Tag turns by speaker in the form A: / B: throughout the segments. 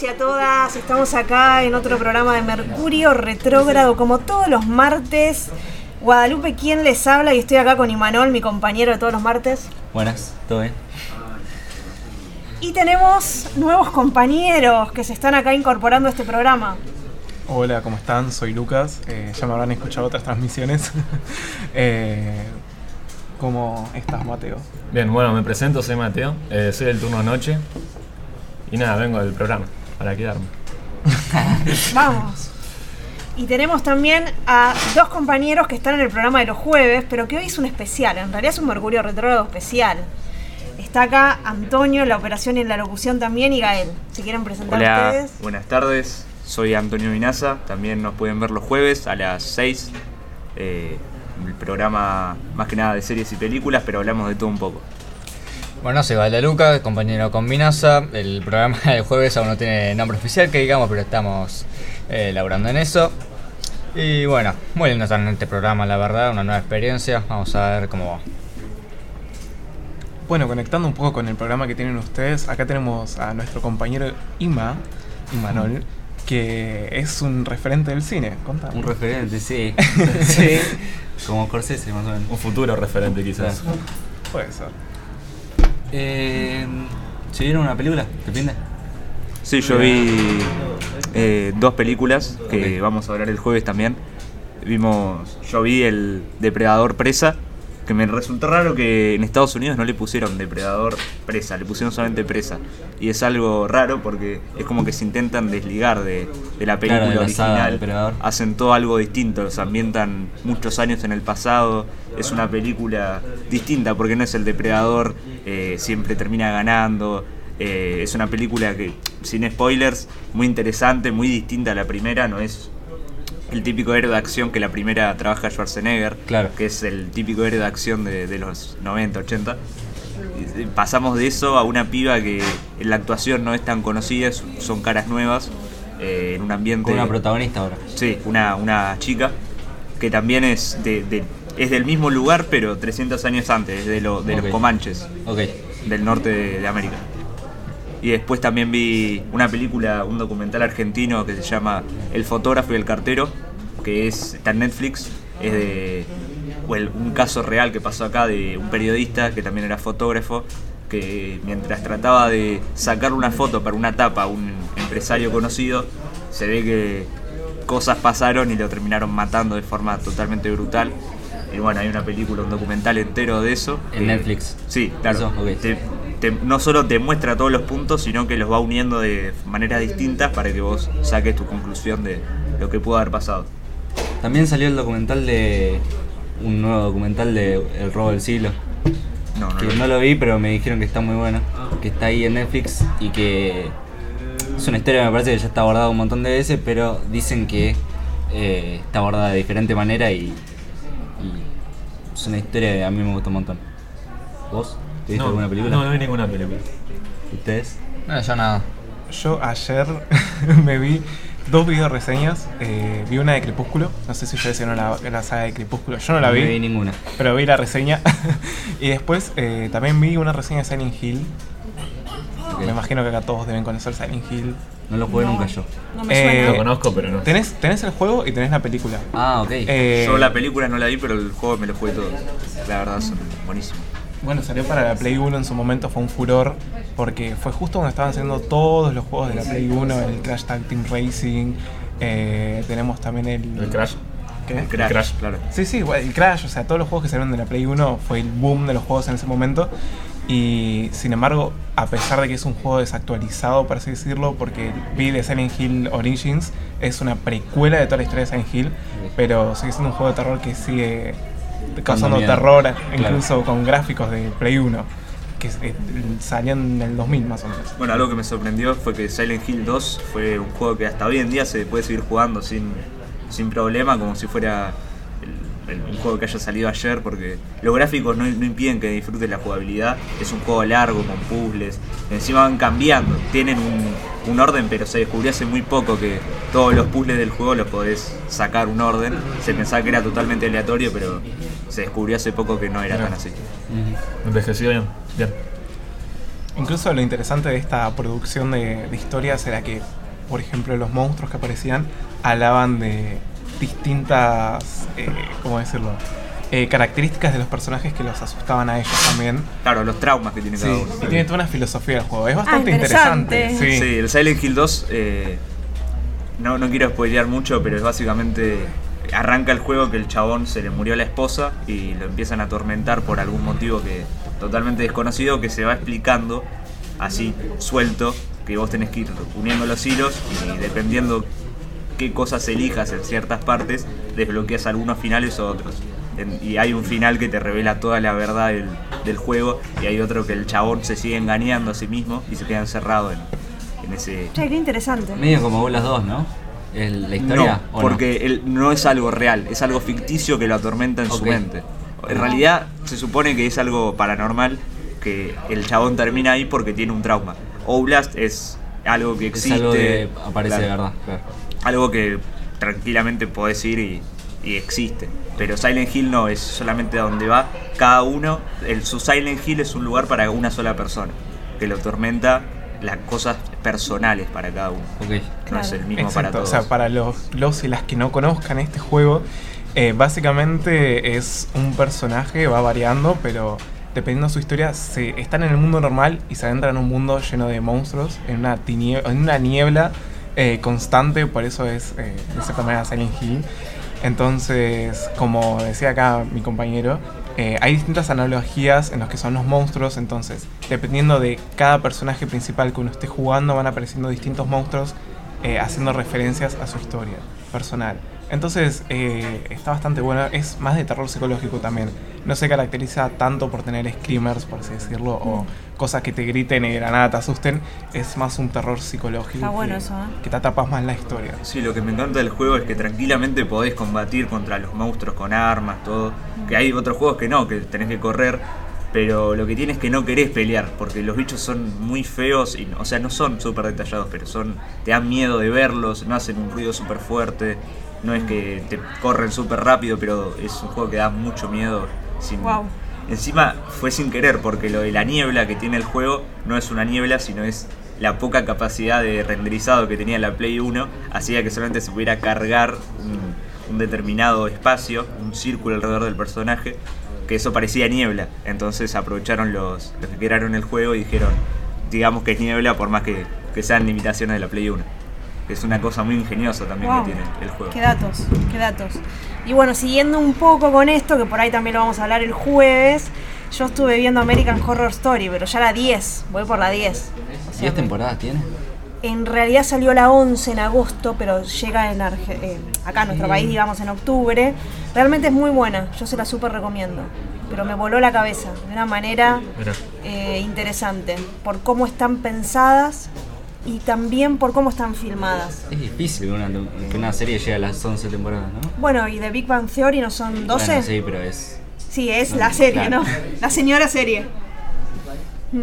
A: Todos y a todas, estamos acá en otro programa de Mercurio Retrógrado, como todos los martes. Guadalupe, ¿quién les habla? Y estoy acá con Imanol, mi compañero de todos los martes.
B: Buenas, ¿todo bien?
A: Y tenemos nuevos compañeros que se están acá incorporando a este programa.
C: Hola, ¿cómo están? Soy Lucas. Eh, ya me habrán escuchado otras transmisiones. eh, ¿Cómo estás, Mateo?
D: Bien, bueno, me presento, soy Mateo, eh, soy del turno noche y nada, vengo del programa para quedarme.
A: Vamos. Y tenemos también a dos compañeros que están en el programa de los jueves, pero que hoy es un especial, en realidad es un Mercurio Retrógrado especial. Está acá Antonio en la operación y en la locución también y Gael. Si quieren presentar
E: Hola,
A: ustedes.
E: buenas tardes. Soy Antonio Vinaza. También nos pueden ver los jueves a las 6. Eh, el programa más que nada de series y películas, pero hablamos de todo un poco.
B: Bueno, soy Valdeluca, compañero con Minasa. El programa del jueves aún no tiene nombre oficial, que digamos, pero estamos eh, laburando en eso. Y bueno, muy lindo estar en este programa, la verdad, una nueva experiencia. Vamos a ver cómo va.
C: Bueno, conectando un poco con el programa que tienen ustedes, acá tenemos a nuestro compañero Ima, Imanol, que es un referente del cine. Contame.
F: Un referente, sí. sí. Como Corsese, más o menos.
D: Un futuro referente quizás.
C: Puede ser.
F: Eh, ¿Se vieron una película? ¿Te pinta?
E: Sí, yo vi eh, dos películas que vamos a hablar el jueves también. Vimos, yo vi el Depredador Presa, que me resultó raro que en Estados Unidos no le pusieron Depredador Presa, le pusieron solamente Presa. Y es algo raro porque es como que se intentan desligar de, de la película
F: Claro, de la saga
E: original. Hacen todo algo distinto, se ambientan muchos años en el pasado. Es una película distinta porque no es el Depredador, eh, siempre termina ganando. Eh, es una película que, sin spoilers, muy interesante, muy distinta a la primera. No es el típico héroe de acción que la primera trabaja Schwarzenegger,
F: Claro.
E: que es el típico héroe de acción de, de los 90, 80. Y, eh, Pasamos de eso a una piba que en la actuación no es tan conocida, son caras nuevas, eh, en un ambiente...
F: Con una protagonista ahora.
E: Sí, una, una chica que también es de, de- es del mismo lugar, pero 300 años antes, es de, lo- de los Comanches, del norte de, de América. Y después también vi una película, un documental argentino que se llama El fotógrafo y el cartero, que es, está en Netflix, es de un caso real que pasó acá de un periodista que también era fotógrafo, que mientras trataba de sacar una foto para una tapa a un empresario conocido, se ve que cosas pasaron y lo terminaron matando de forma totalmente brutal. Y bueno, hay una película, un documental entero de eso.
F: En Netflix.
E: Sí, claro.
F: Eso, ok.
E: Te- te- no solo te muestra todos los puntos, sino que los va uniendo de maneras distintas para que vos saques tu conclusión de lo que pudo haber pasado.
F: También salió el documental de. Un nuevo documental de El robo del siglo.
E: No, no,
F: Que
E: lo-
F: no lo vi, pero me dijeron que está muy bueno. Que está ahí en Netflix y que. Es una historia que me parece que ya está abordada un montón de veces, pero dicen que eh, está abordada de diferente manera y es una historia que a mí me gusta un montón. ¿Vos? ¿Te viste
D: No,
F: alguna película?
D: No, no vi ninguna película.
F: ¿Ustedes?
B: No, yo nada.
C: Yo ayer me vi dos video reseñas. eh, vi una de Crepúsculo. No sé si ustedes vieron la, la saga de Crepúsculo. Yo no la
F: No
C: vi.
F: vi ninguna.
C: Pero vi la reseña. y después eh, también vi una reseña de Silent Hill. Imagino que acá todos deben conocer Silent Hill.
F: No lo jugué
A: No.
F: nunca yo.
A: No me
C: Eh,
D: Lo
A: suena.
D: conozco, pero no.
C: Tenés, tenés el juego y tenés la película.
F: Ah, ok.
C: Eh,
E: Yo la película no la vi, pero el juego me lo jugué todo. La verdad, son buenísimos.
C: Bueno, salió para la Play 1 en su momento, fue un furor. Porque fue justo cuando estaban saliendo todos los juegos de la Play 1, el Crash Tag Team Racing. eh, tenemos también el.
D: El Crash.
C: ¿Qué?
E: El Crash,
D: Crash.
E: claro.
C: Sí, sí, el Crash, o sea, todos los juegos que salieron de la Play 1 fue el boom de los juegos en ese momento. Y sin embargo, a pesar de que es un juego desactualizado, por así decirlo, porque vi de Silent Hill Origins, es una precuela de toda la historia de Silent Hill, pero sigue siendo un juego de terror que sigue causando terror,
F: Claro.
C: incluso con gráficos de Play 1, que eh, salían en el 2000 más o menos.
E: Bueno, algo que me sorprendió fue que Silent Hill 2 fue un juego que hasta hoy en día se puede seguir jugando sin, sin problema, como si fuera un juego que haya salido ayer, porque los gráficos no, no impiden que disfrutes la jugabilidad. Es un juego largo, con puzzles. Encima van cambiando, tienen un, un orden, pero se descubrió hace muy poco que todos los puzzles del juego los podés sacar un orden. Se pensaba que era totalmente aleatorio, pero se descubrió hace poco que no era tan así.
D: Envejeció bien. Bien.
C: Incluso lo interesante de esta producción de, de historias era que, por ejemplo, los monstruos que aparecían hablaban de distintas, eh, ¿cómo decirlo? Eh, características de los personajes que los asustaban a ellos también.
E: Claro, los traumas que tiene
C: Sí,
E: cada
C: y
E: uno.
C: tiene toda una filosofía del juego. Es bastante
A: interesante.
C: interesante.
E: Sí, el Silent Hill 2, eh, no, no quiero spoilear mucho, pero es básicamente arranca el juego que el chabón se le murió la esposa y lo empiezan a atormentar por algún motivo que totalmente desconocido que se va explicando así suelto que vos tenés que ir uniendo los hilos y dependiendo qué cosas elijas en ciertas partes desbloqueas algunos finales o otros. En- y hay un final que te revela toda la verdad del, del juego y hay otro que el chabón se sigue engañando a sí mismo y se queda encerrado en, en ese...
A: Che, qué interesante.
F: Medio como Bolas 2, ¿no? El- la historia.
E: No,
F: ¿o
E: porque él no es algo real, es algo ficticio que lo atormenta en su mente. En realidad se supone que es algo paranormal, que el chabón termina ahí porque tiene un trauma. Oblast es algo que
F: Es
E: existe.
F: algo que aparece
E: claro,
F: de verdad. claro.
E: Algo que tranquilamente podés ir y, y existe. Pero Silent Hill no, es solamente a donde va cada uno. El, su Silent Hill es un lugar para una sola persona, que lo tormenta las cosas personales para cada uno.
F: Ok.
E: No es el mismo para todos.
C: O sea, para los, los y las que no conozcan este juego, eh, básicamente es un personaje, va variando, pero dependiendo de su historia, se están en el mundo normal y se adentran en un mundo lleno de monstruos, en una, en una niebla eh, constante, por eso es eh, de cierta manera Silent Hill. Entonces, como decía acá mi compañero, eh, hay distintas analogías en los que son los monstruos, entonces, dependiendo de cada personaje principal que uno esté jugando, van apareciendo distintos monstruos haciendo referencias a su historia personal. Entonces, eh, está bastante bueno, es más de terror psicológico también. No se caracteriza tanto por tener screamers, por así decirlo, o cosas que te griten y de la nada te asusten. Es más un terror psicológico.
A: Está bueno
C: que,
A: eso, ¿eh?
C: que te atrapas más la historia.
E: Sí, lo que me encanta del juego es que tranquilamente podés combatir contra los monstruos con armas, todo. Que hay otros juegos que no, que tenés que correr. Pero lo que tienes es que no querés pelear, porque los bichos son muy feos, y, o sea, no son súper detallados, pero son te dan miedo de verlos, no hacen un ruido súper fuerte, no es que te corren súper rápido, pero es un juego que da mucho miedo. Sin. Encima fue sin querer, porque lo de la niebla que tiene el juego no es una niebla, sino es la poca capacidad de renderizado que tenía la Play 1, hacía que solamente se pudiera cargar un, un determinado espacio, un círculo alrededor del personaje, que eso parecía niebla. Entonces aprovecharon los, los que crearon el juego y dijeron, digamos que es niebla por más que, que sean limitaciones de la Play 1. Es una cosa muy ingeniosa también
A: Wow.
E: que tiene el juego.
A: Qué datos, qué datos. Y bueno, siguiendo un poco con esto, que por ahí también lo vamos a hablar el jueves, yo estuve viendo American Horror Story, pero ya la 10, voy por la 10. O sea,
F: ¿10 temporadas tiene?
A: En realidad salió la 11 en agosto, pero llega en Arge- eh, acá en nuestro país, digamos, en octubre. Realmente es muy buena, yo se la súper recomiendo. Pero me voló la cabeza de una manera eh, interesante, por cómo están pensadas y también por cómo están filmadas.
F: Es difícil que una, que una serie llegue a las 11 temporadas, ¿no?
A: Bueno, y de Big Bang Theory no son 12.
F: Bueno, sí, pero es.
A: Sí, es
F: No,
A: la serie,
F: claro.
A: ¿no? La señora serie. Mm.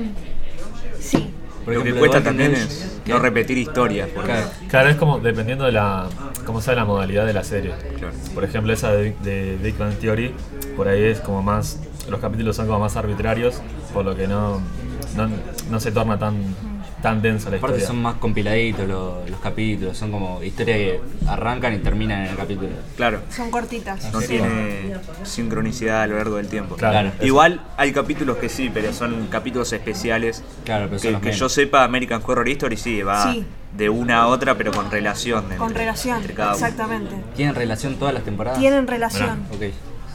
A: Sí.
F: Por
E: lo que cuesta también es
F: ¿qué?
E: no repetir historias. porque-
F: Claro.
D: Claro, es como dependiendo de la. como sea la modalidad de la serie.
E: Claro.
D: Por ejemplo, esa de, de Big Bang Theory, por ahí es como más. Los capítulos son como más arbitrarios, por lo que no, no, no se torna tan, tan densa la
F: Aparte
D: historia.
F: son más compiladitos los, los capítulos, son como historias que arrancan y terminan en el capítulo.
E: Claro,
A: Son cortitas.
E: no tiene sincronicidad a lo largo del tiempo.
D: Claro.
F: Claro.
E: Igual hay capítulos que sí, pero son capítulos especiales.
F: Claro, pero
E: Que,
F: los
E: que yo sepa, American Horror Story sí, va
A: Sí.
E: de una a otra, pero con relación.
A: Con
E: entre-
A: relación,
E: entre cada uno.
A: exactamente.
F: ¿Tienen relación todas las temporadas?
A: Tienen relación.
F: Ok.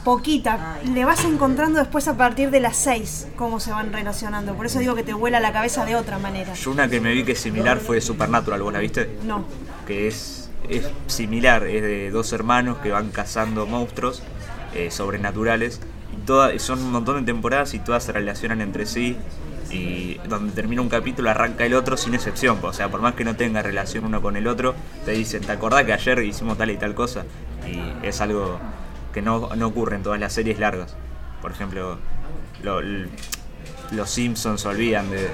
A: Poquita. Le vas encontrando después a partir de las 6 cómo se van relacionando. Por eso digo que te vuela la cabeza de otra manera.
E: Yo una que me vi que es similar fue Supernatural, ¿vos la viste?
A: No.
E: Que es, es similar, es de dos hermanos que van cazando monstruos eh, sobrenaturales. Y todas, son un montón de temporadas y todas se relacionan entre sí. Y donde termina un capítulo arranca el otro sin excepción. O sea, por más que no tenga relación uno con el otro, te dicen, ¿te acordás que ayer hicimos tal y tal cosa? Y es algo que no, no ocurre en todas las series largas. Por ejemplo, lo- los Simpsons se olvidan de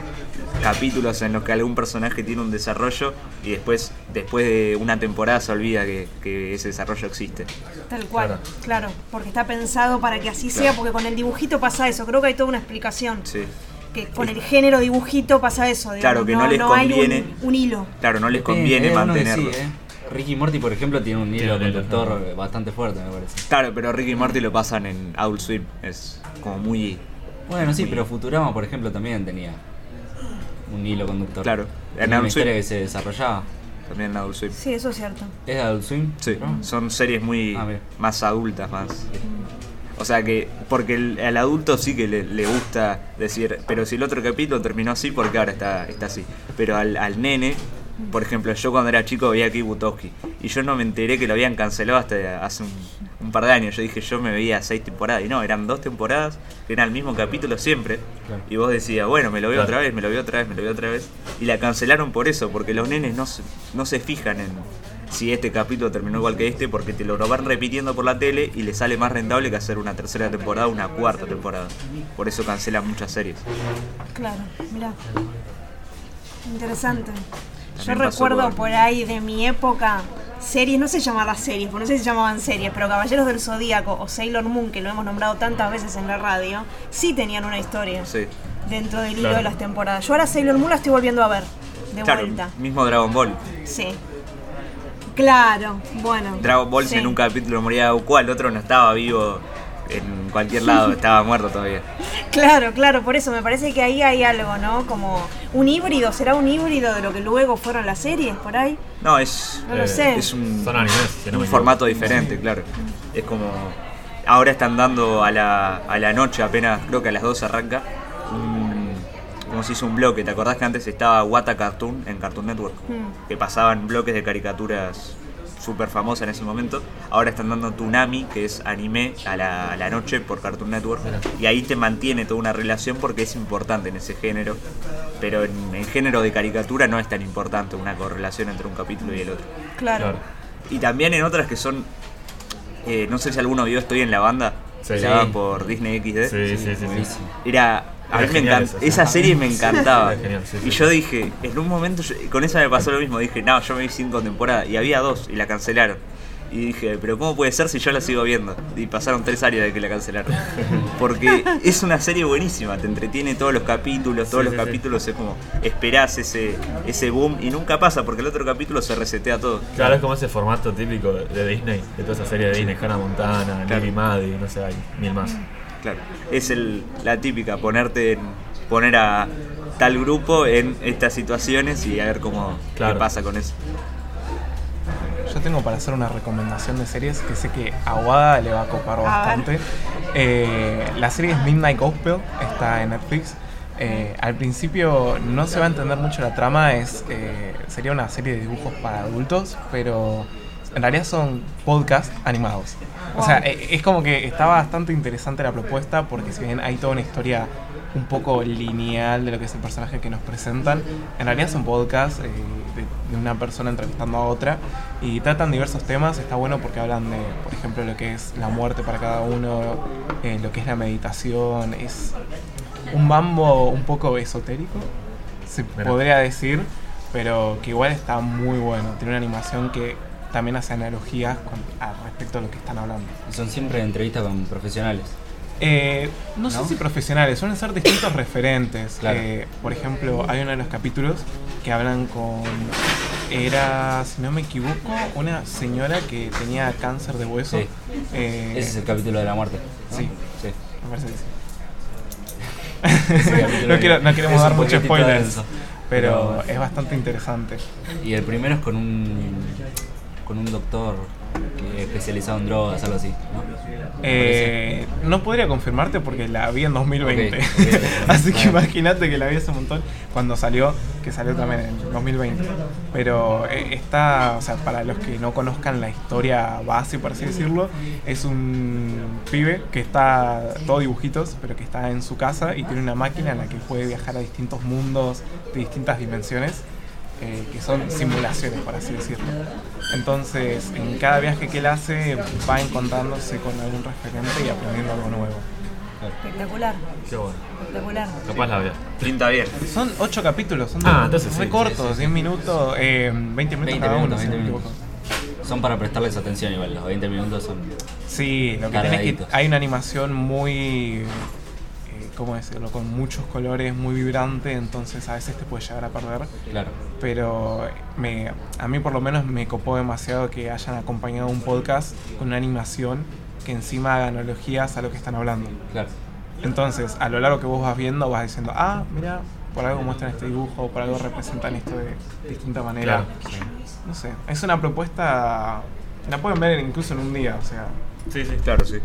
E: capítulos en los que algún personaje tiene un desarrollo y después, después de una temporada se olvida que, que ese desarrollo existe.
A: Tal cual,
D: Claro.
A: claro. Porque está pensado para que así sea, porque con el dibujito pasa eso. Creo que hay toda una explicación.
E: Sí.
A: que con el género dibujito pasa eso. digamos,
E: Claro, que no les
A: hay un-
E: conviene.
A: un, hilo.
E: Claro, no les
F: Depende,
E: conviene
F: que
E: mantenerlo.
F: sí, ¿eh? Ricky Morty, por ejemplo, tiene un hilo conductor bastante fuerte, me parece.
E: Claro, pero Ricky y Morty lo pasan en Adult Swim. Es como muy.
F: Bueno, sí,
E: muy-
F: pero Futurama, por ejemplo, también tenía un hilo conductor.
E: Claro, en Adult Swim.
F: que se desarrollaba.
E: También en Adult Swim.
A: Sí, eso es cierto.
F: ¿Es de Adult Swim?
E: Sí,
F: ¿No?
E: son series muy
F: Ah,
E: más adultas, más. O sea que, porque el, al adulto sí que le, le gusta decir, pero si el otro capítulo terminó así, porque ahora está, está así. Pero al, al nene, por ejemplo, yo cuando era chico veía aquí Butowski y yo no me enteré que lo habían cancelado hasta hace un, un par de años. Yo dije, yo me veía seis temporadas y no, eran dos temporadas, que era el mismo capítulo siempre.
F: Claro.
E: Y vos decías, bueno, me lo veo
D: Claro.
E: otra vez, me lo veo otra vez, me lo veo otra vez. Y la cancelaron por eso, porque los nenes no se, no se fijan en si este capítulo terminó igual que este, porque te lo van repitiendo por la tele y le sale más rentable que hacer una tercera temporada o una cuarta temporada. Por eso cancelan muchas series.
A: Claro, mira. Interesante. Yo recuerdo por ahí de mi época series, no se llamaban series, porque no sé si se llamaban series, pero Caballeros del Zodíaco o Sailor Moon, que lo hemos nombrado tantas veces en la radio, sí tenían una historia
E: Sí.
A: dentro del hilo
D: Claro.
A: de las temporadas. Yo ahora Sailor Moon la estoy volviendo a ver, de
E: Claro,
A: vuelta.
E: mismo Dragon Ball.
A: Sí. Claro, bueno.
E: Dragon Ball
A: sí.
E: en un capítulo moría Goku, el otro no estaba vivo en cualquier lado, estaba muerto todavía.
A: Claro, claro, por eso me parece que ahí hay algo, ¿no? Como un híbrido, ¿será un híbrido de lo que luego fueron las series por ahí?
E: No, es,
A: No lo
D: Eh,
A: sé.
E: es un,
D: Son animes, si no
E: un formato diferente, claro. Es como. Ahora están dando a la, a la noche, apenas creo que a las 2 arranca. Un, como se hizo un bloque. ¿Te acordás que antes estaba Wata Cartoon en Cartoon Network?
A: Mm.
E: Que pasaban bloques de caricaturas súper famosas en ese momento. Ahora están dando Tunami, que es anime, a la, a la noche por Cartoon Network. Y ahí te mantiene toda una relación porque es importante en ese género. Pero en, en género de caricatura no es tan importante una correlación entre un capítulo y el otro.
A: Claro.
D: Claro.
E: Y también en otras que son. eh, no sé si alguno vio Estoy en la banda.
D: Sí.
E: se por Disney XD.
D: Sí, sí, sí. sí.
F: buenísimo.
E: Era. A mí me encanta.
D: esa,
E: serie me encantaba.
D: Era genial, sí,
E: y yo dije, en un momento, yo- con esa me pasó lo mismo. Dije, no, yo me vi cinco temporadas. Y había dos y la cancelaron. Y dije, pero ¿cómo puede ser si yo la sigo viendo? Y pasaron tres años de que la cancelaron. Porque es una serie buenísima, te entretiene todos los capítulos, todos
D: Sí,
E: los
D: sí, sí.
E: capítulos es como esperás ese, ese boom y nunca pasa porque el otro capítulo se resetea todo.
D: Claro, es como ese formato típico de- de Disney, de toda esa serie de Disney, Hannah Montana,
E: Claro.
D: Lily Maddie, no sé, hay mil más.
E: Claro, es el, la típica, ponerte en, poner a tal grupo en estas situaciones y a ver cómo
D: Claro.
E: qué pasa con eso.
C: Yo tengo para hacer una recomendación de series que sé que a Wada le va a copar bastante. Eh, la serie es Midnight Gospel, está en Netflix. Eh, al principio no se va a entender mucho la trama, es eh, sería una serie de dibujos para adultos, pero en realidad son podcasts animados. O sea, eh, es como que está bastante interesante la propuesta porque si bien hay toda una historia un poco lineal de lo que es el personaje que nos presentan, en realidad son podcasts eh, de, de una persona entrevistando a otra y tratan diversos temas. Está bueno porque hablan de, por ejemplo, lo que es la muerte para cada uno, eh, lo que es la meditación, es un mambo un poco esotérico, se
D: Mira.
C: podría decir, pero que igual está muy bueno. Tiene una animación que también hace analogías con, a respecto a lo que están hablando.
F: Y son siempre entrevistas con profesionales.
C: Eh, no, sé si profesionales, suelen ser distintos referentes.
F: Claro.
C: Eh, por ejemplo, hay uno de los capítulos que hablan con. Era, si no me equivoco, una señora que tenía cáncer de hueso.
F: Sí.
C: Eh,
F: Ese es el capítulo de la muerte. ¿no?
C: Sí.
F: sí.
C: Me parece que sí. no, quiero- no
F: es
C: queremos dar muchos spoilers, Pero- es bastante interesante.
F: Y el primero es con un con un doctor que- especializado en drogas, algo así, ¿no?
C: Eh, no podría confirmarte porque la vi en 2020.
F: Ok, ok, ok.
C: Así que imagínate que la vi hace un montón cuando salió, que salió también en 2020. Pero eh, está, o sea, para los que no conozcan la historia base, por así decirlo, es un pibe que está, todo dibujitos, pero que está en su casa y tiene una máquina en la que puede viajar a distintos mundos de distintas dimensiones. Eh, que son simulaciones, por así decirlo. Entonces, en cada viaje que él hace, va encontrándose con algún referente y aprendiendo algo nuevo.
A: Espectacular,
D: Qué bueno.
A: espectacular.
D: Capaz la vea.
E: Pinta bien.
C: Son ocho capítulos, son
D: Ah, entonces
C: muy
D: sí,
C: cortos,
F: sí, sí,
C: 10 minutos, eh, 20 minutos
F: 20
C: cada uno,
F: minutos,
C: si no
F: 20
C: me
F: minutos.
C: equivoco.
F: Son para prestarles atención igual, los 20 minutos son...
C: Sí, lo que tiene es que hay una animación muy, ¿cómo decirlo? Con muchos colores, muy vibrante, entonces a veces te puede llegar a perder.
F: Claro.
C: Pero me, a mí por lo menos me copó demasiado que hayan acompañado un podcast con una animación que encima haga analogías a lo que están hablando.
F: Claro.
C: Entonces, a lo largo que vos vas viendo, vas diciendo, ah, mira, por algo muestran este dibujo, por algo representan esto de distinta manera.
D: Claro.
C: No sé, es una propuesta, la pueden ver incluso en un día, o sea,
D: Sí, sí.
E: Claro, sí.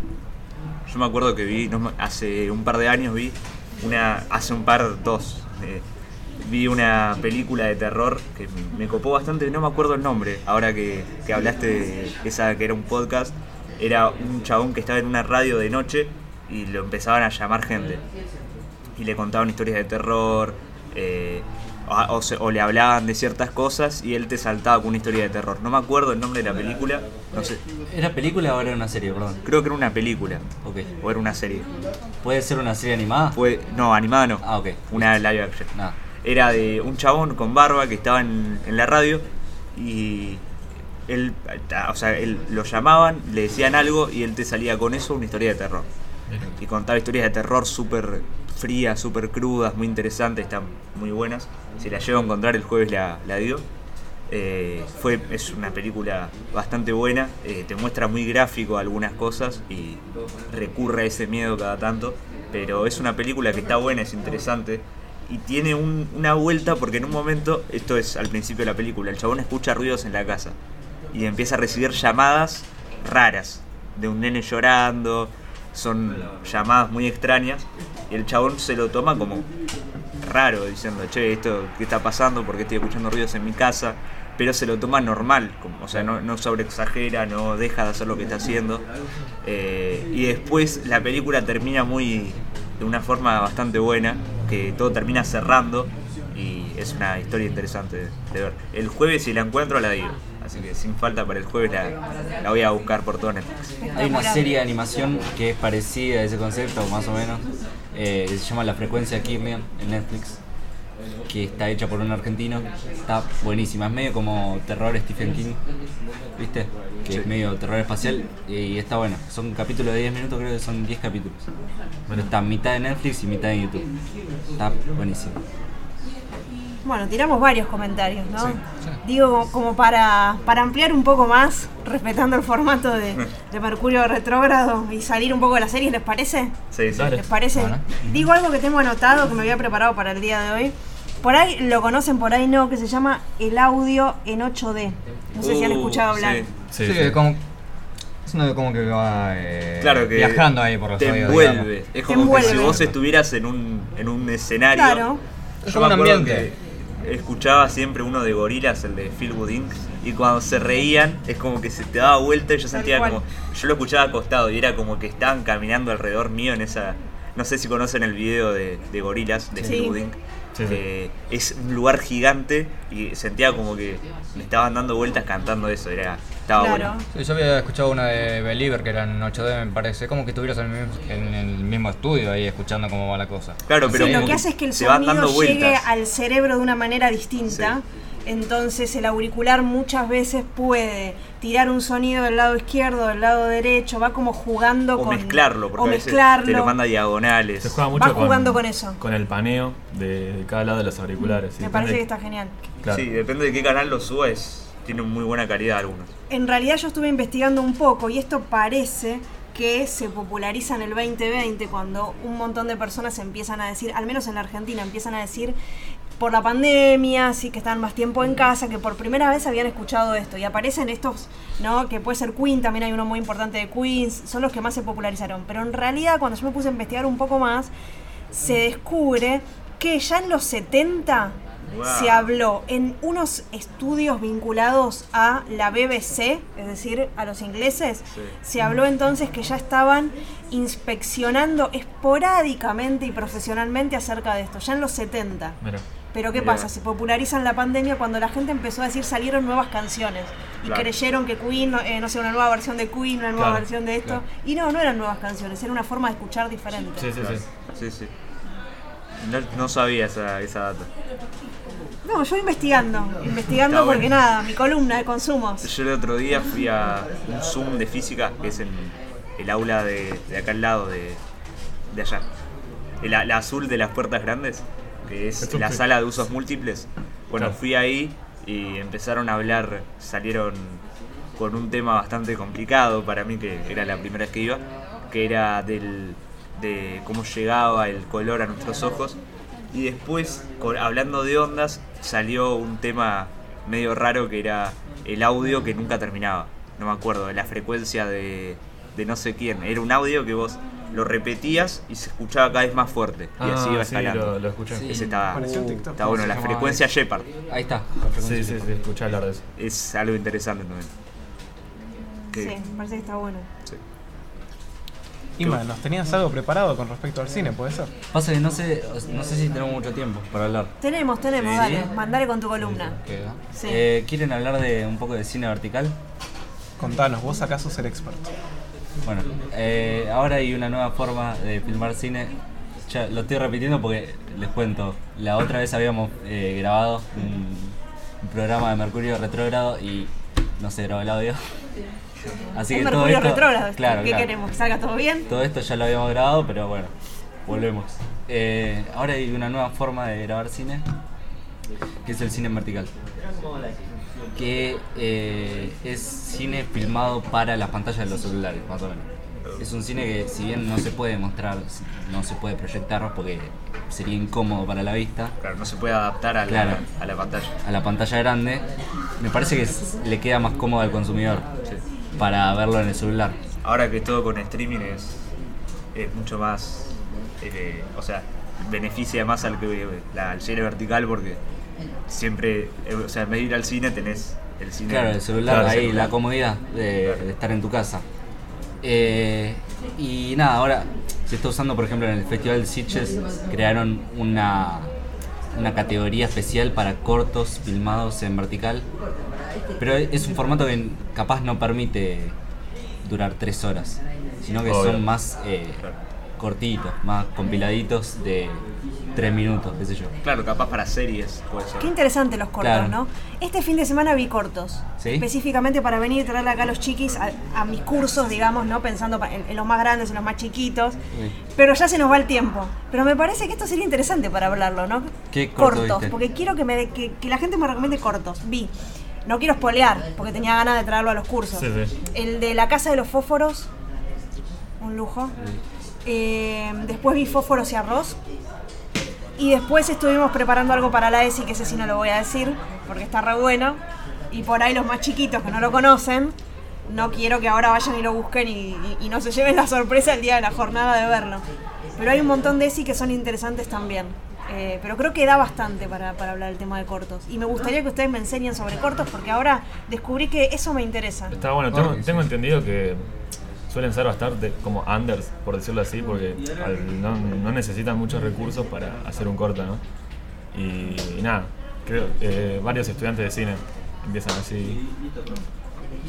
E: Yo me acuerdo que vi, hace un par de años vi una, hace un par, dos, eh, vi una película de terror que me copó bastante, no me acuerdo el nombre, ahora que, que hablaste de esa que era un podcast, era un chabón que estaba en una radio de noche y lo empezaban a llamar gente. Y le contaban historias de terror, eh, o, se- o le hablaban de ciertas cosas y él te saltaba con una historia de terror. No me acuerdo el nombre de la película, no sé,
F: ¿Era película o era una serie? Perdón.
E: creo que era una película.
F: Ok.
E: O era una serie.
F: ¿Puede ser una serie animada?
E: No, animada no.
F: Ah, ok.
E: Una live action.
F: Nada.
E: Era de un chabón con barba que estaba en, en la radio y él, o sea, él lo llamaban, le decían algo y él te salía con eso una historia de terror. Y contaba historias de terror súper frías, súper crudas, muy interesantes, están muy buenas. Si la llego a encontrar el jueves la, la digo. Eh, fue, es una película bastante buena, eh, te muestra muy gráfico algunas cosas y recurre a ese miedo cada tanto, pero es una película que está buena, es interesante y tiene un- una vuelta porque en un momento, esto es al principio de la película, el chabón escucha ruidos en la casa y empieza a recibir llamadas raras de un nene llorando, son llamadas muy extrañas y el chabón se lo toma como raro, diciendo, che, esto qué está pasando, porque estoy escuchando ruidos en mi casa, pero se lo toma normal, como- o sea, no, no sobreexagera, no deja de hacer lo que está haciendo. Eh, y después la película termina muy de una forma bastante buena, que todo termina cerrando y es una historia interesante de ver. El jueves si la encuentro la digo, así que sin falta para el jueves la, la voy a buscar por todo Netflix.
F: Hay una serie de animación que es parecida a ese concepto, más o menos. eh, se llama La Frecuencia Kirlian en Netflix. Que está hecha por un argentino. Está buenísima. Es medio como terror Stephen King. ¿Viste? Que es medio terror espacial. Y está bueno. Son capítulos de 10 minutos, creo que son 10 capítulos. Pero está mitad en Netflix y mitad en YouTube. Está buenísimo.
A: Bueno, tiramos varios comentarios, ¿no? Digo, como- para, para ampliar un poco más, respetando el formato de, de Mercurio Retrógrado y salir un poco de la serie, ¿les parece?
E: Sí, sí.
A: ¿Les parece?
B: Bueno.
A: Digo algo que tengo anotado, que me había preparado para el día de hoy. Por ahí lo conocen, por ahí no, que se llama el audio en 8D. No sé si han
E: Uh,
A: escuchado hablar.
E: sí.
D: Sí,
B: Sí,
D: sí.
B: como. Es uno como que va eh,
E: Claro que
B: viajando ahí por los
E: te
B: oídos,
E: envuelve.
B: digamos.
E: Es
A: Te
E: como que si vos estuvieras en un, en un escenario.
A: Claro.
B: Es
E: Yo
B: como
E: me
B: un ambiente.
E: que escuchaba siempre uno de gorilas, el de Phil Inc. Y cuando se reían, es como que se te daba vuelta y yo sentía como. Yo lo escuchaba acostado y era como que estaban caminando alrededor mío en esa. No sé si conocen el video de, de gorilas de
A: Sí.
E: Phil Inc.
D: Sí, sí.
E: Eh, es un lugar gigante y sentía como que me estaban dando vueltas cantando eso. Era, estaba
A: Claro.
E: bueno.
B: Sí, yo había escuchado una de Believer que era en 8D, me parece. Como que estuvieras en el mismo, en el mismo estudio ahí escuchando cómo va la cosa.
E: Claro, pero
A: Sí, lo que hace es que el sonido llegue al cerebro de una manera distinta. Entonces el auricular muchas veces puede tirar un sonido del lado izquierdo, del lado derecho, va como jugando
E: O
A: con...
E: mezclarlo, porque
A: o
E: a veces
A: mezclarlo.
E: te lo manda diagonales.
D: Se juega mucho
A: Va jugando con eso.
D: Con el paneo de, de cada lado de los auriculares. sí,
A: Me parece que está genial.
D: Claro.
E: Sí, depende de qué canal lo subes, tiene muy buena calidad algunos.
A: En realidad yo estuve investigando un poco y esto parece que se populariza en el 2020 cuando un montón de personas empiezan a decir, al menos en la Argentina, empiezan a decir por la pandemia, así que están más tiempo en casa, que por primera vez habían escuchado esto. Y aparecen estos, ¿no? Que puede ser Queen, también hay uno muy importante de Queens, son los que más se popularizaron. Pero en realidad cuando yo me puse a investigar un poco más, se descubre que ya en los 70
E: Wow.
A: se habló en unos estudios vinculados a la BBC, es decir, a los ingleses,
E: Sí.
A: se habló entonces que ya estaban inspeccionando esporádicamente y profesionalmente acerca de esto, ya en los 70.
D: Mira.
A: Pero ¿qué pasa? Se popularizan la pandemia cuando la gente empezó a decir salieron nuevas canciones y
E: Claro.
A: creyeron que Queen, no, eh, no sé, una nueva versión de Queen, una nueva
D: Claro,
A: versión de esto.
D: claro.
A: Y no, no eran nuevas canciones, era una forma de escuchar diferente.
D: Sí, sí,
E: Claro.
D: sí.
E: Sí, sí. No, no sabía esa, esa data.
A: No, yo investigando, investigando
E: Está
A: porque
E: bueno.
A: nada, mi columna de consumos.
E: Yo el otro día fui a un Zoom de física, que es en el aula de, de acá al lado de, de allá. la, la azul de las puertas grandes, que es la sala de usos múltiples. Bueno,
D: Claro.
E: fui ahí y empezaron a hablar, salieron con un tema bastante complicado para mí, que era la primera vez que iba, que era del, de cómo llegaba el color a nuestros ojos. Y después, con- hablando de ondas, salió un tema medio raro que era el audio que nunca terminaba. No me acuerdo, la frecuencia de, de no sé quién. Era un audio que vos lo repetías y se escuchaba cada vez más fuerte. Y así iba
D: Ah, sí,
E: escalando.
D: lo, lo escuché.
F: Sí.
E: Ese está,
C: TikTok.
E: está bueno, la frecuencia? Shepard.
F: Ahí está.
D: Sí, sí, sí, escuché hablar de eso.
E: Es algo interesante también.
A: Sí, me parece que está bueno.
E: sí.
C: Ima, ¿nos tenías algo preparado con respecto al cine, puede ser?
F: Pasa que no sé, no sé si tenemos mucho tiempo para hablar.
A: Tenemos, tenemos,
F: Sí.
A: dale, mandale con tu columna. Sí.
F: Eh, ¿Quieren hablar de un poco de cine vertical?
C: Contanos, vos acá sos el experto.
F: Bueno, eh, ahora hay una nueva forma de filmar cine. Ya lo estoy repitiendo porque les cuento. La otra vez habíamos eh, grabado un, un programa de Mercurio retrógrado y no se grabó el audio. Así
A: es
F: que todo esto,
A: retrógrado.
F: claro,
A: ¿Qué
F: claro.
A: queremos? ¿Que salga todo bien?
F: Todo esto ya lo habíamos grabado, pero bueno, volvemos. Eh, ahora hay una nueva forma de grabar cine, que es el cine en vertical. Que eh, es cine filmado para las pantallas de los celulares, más o menos. Es un cine que si bien no se puede mostrar, no se puede proyectar porque sería incómodo para la vista,
E: Claro, no se puede adaptar a la,
F: Claro.
E: a la pantalla.
F: a la pantalla grande, me parece que le queda más cómodo al consumidor. Para verlo en el celular.
E: Ahora que todo con streaming es, es mucho más. eh, o sea, beneficia más al, que, la- al cine vertical porque siempre. eh, o sea, en vez de ir al cine tenés el cine.
F: Claro, el celular,
E: Claro, el
F: ahí,
E: celular.
F: la comodidad de,
E: Claro.
F: de estar en tu casa. Eh, y nada, ahora se está usando, por ejemplo, en el Festival de Sitges, crearon una, una categoría especial para cortos filmados en vertical. Pero es un formato que capaz no permite durar tres horas, sino que
D: Obvio.
F: son más eh,
E: Claro.
F: cortitos, más compiladitos de tres minutos, qué sé yo.
E: Claro, capaz para series puede ser.
A: Qué interesante los cortos,
F: Claro.
A: ¿no? Este fin de semana vi cortos.
F: ¿Sí?
A: Específicamente para venir y traerle acá a los chiquis a, a mis cursos, digamos, ¿no? Pensando pa- en, en los más grandes, en los más chiquitos.
F: Sí.
A: Pero ya se nos va el tiempo. Pero me parece que esto sería interesante para hablarlo, ¿no?
F: ¿Qué corto
A: cortos,
F: viste?
A: porque quiero que, me, de- que, que la gente me recomiende cortos. Vi. No quiero spoilear, porque tenía ganas de traerlo a los cursos.
D: Sí, sí.
A: El de la casa de los fósforos, un lujo. Eh, después vi fósforos y arroz. Y después estuvimos preparando algo para la ESI, que ese sí no lo voy a decir, porque está re bueno. Y por ahí los más chiquitos que no lo conocen, no quiero que ahora vayan y lo busquen y, y- y no se lleven la sorpresa el día de la jornada de verlo. Pero hay un montón de ESI que son interesantes también. Eh, pero creo que da bastante para, para hablar del tema de cortos. Y me gustaría que ustedes me enseñen sobre cortos, porque ahora descubrí que eso me interesa.
D: Está bueno, tengo,
F: sí.
D: tengo entendido que suelen ser bastante como unders, por decirlo así, porque al- no, no necesitan muchos recursos para hacer un corto, ¿no? Y, y nada, creo eh, varios estudiantes de cine empiezan así.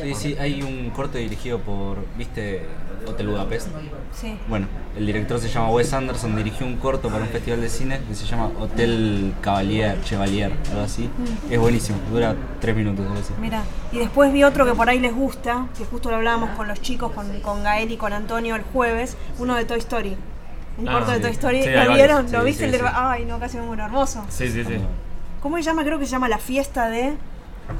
F: Sí, sí, hay un corto dirigido por, ¿viste? Hotel Budapest.
A: Sí.
F: Bueno, el director se llama Wes Anderson, dirigió un corto para un festival de cine que se llama Hotel Cavalier, Chevalier, algo así. Es buenísimo, dura tres minutos, algo así.
A: Mira, y después vi otro que por ahí les gusta, que justo lo hablábamos con los chicos, con, con Gael y con Antonio el jueves, uno de Toy Story. Un
D: Ah,
A: corto de. Toy Story.
D: Sí,
A: ¿Lo vieron? ¿Lo viste?
F: sí,
A: el del-. Ay, no, casi me muero. Hermoso.
D: Sí, sí, sí.
A: ¿Cómo se llama? Creo que se llama La Fiesta de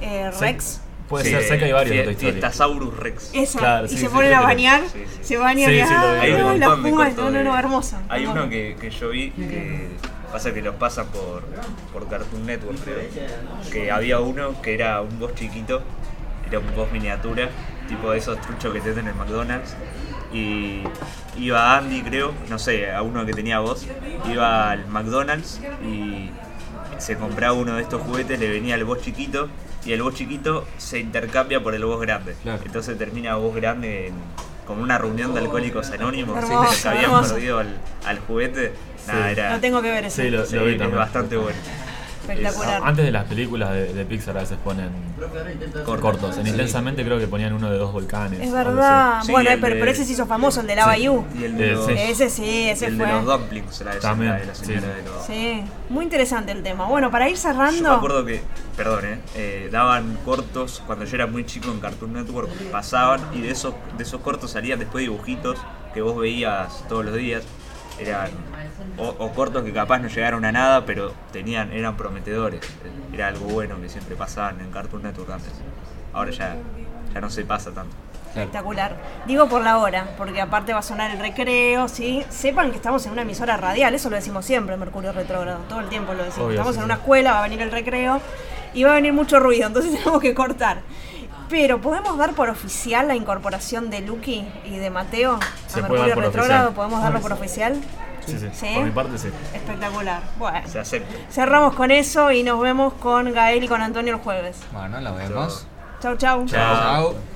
A: eh, Rex.
D: Puede
E: Sí,
D: ser, sé que hay varios de.
E: Fiestasaurus Rex.
A: Esa.
D: Claro,
A: y
D: sí,
A: se
D: sí,
A: ponen a bañar,
E: sí, sí.
A: se bañan
D: Sí,
A: y
D: sí, lo vi,
A: ay,
D: lo vi.
A: no,
E: un
A: la
E: cortos
A: No, no, hermoso.
E: Hay uno que, que yo vi que pasa que los pasan por, por Cartoon Network, creo. Que había uno que era un boss chiquito, era un boss miniatura, tipo de esos truchos que te dan en el McDonald's. Y iba Andy, creo, no sé, a uno que tenía voz, iba al McDonald's y se compraba uno de estos juguetes, le venía el boss chiquito y el boss chiquito se intercambia por el boss grande.
F: Claro.
E: Entonces termina voz grande en, como una reunión de alcohólicos anónimos
A: Hermoso,
E: que se habían
A: hermoso.
E: perdido al, al juguete.
D: Sí.
E: era
A: Lo tengo que ver ese.
D: Sí, lo,
E: sí,
D: lo vi
E: es bastante bueno.
A: Espectacular.
D: Antes de las películas de, de Pixar a veces ponen cortos. En Intensamente creo que ponían uno de dos volcanes.
A: Es verdad.
E: Sí,
A: bueno, pero,
E: de-
A: pero ese se hizo famoso, el de Lava You.
E: Y el de
D: Eh,
E: los,
D: sí.
A: Ese sí,
E: y
A: ese
E: el
A: fue.
E: de los dumplings, la de,
D: También,
E: la de la señora
D: sí.
E: de los...
A: Sí, muy interesante el tema. Bueno, para ir
E: Yo
A: cerrando.
E: me acuerdo que, perdón, eh, eh, daban cortos cuando yo era muy chico en Cartoon Network, pasaban y de esos, de esos cortos salían después dibujitos que vos veías todos los días. Eran o, o cortos que capaz no llegaron a nada, pero tenían eran prometedores. Era algo bueno que siempre pasaban en Cartoon Network antes. Ahora ya, ya no se pasa tanto.
A: Espectacular. Digo por la hora, porque aparte va a sonar el recreo, ¿sí? Sepan que estamos en una emisora radial, eso lo decimos siempre en Mercurio Retrógrado, todo el tiempo lo decimos.
D: Obvio,
A: estamos
D: sí,
A: en
D: sí.
A: una escuela, va a venir el recreo y va a venir mucho ruido, entonces tenemos que cortar. Pero, ¿podemos dar por oficial la incorporación de Lucky y de Mateo
D: Se
A: a Mercurio
D: por
A: Retrógrado?
D: oficial.
A: ¿Podemos darlo por oficial?
D: Sí, sí,
A: ¿Sí?
D: Por mi parte, sí.
A: Espectacular. Bueno,
E: Se acepta.
A: cerramos con eso y nos vemos con Gael y con Antonio el jueves.
B: Bueno, lo vemos.
A: Chau, chau.
E: Chao.
B: Chao.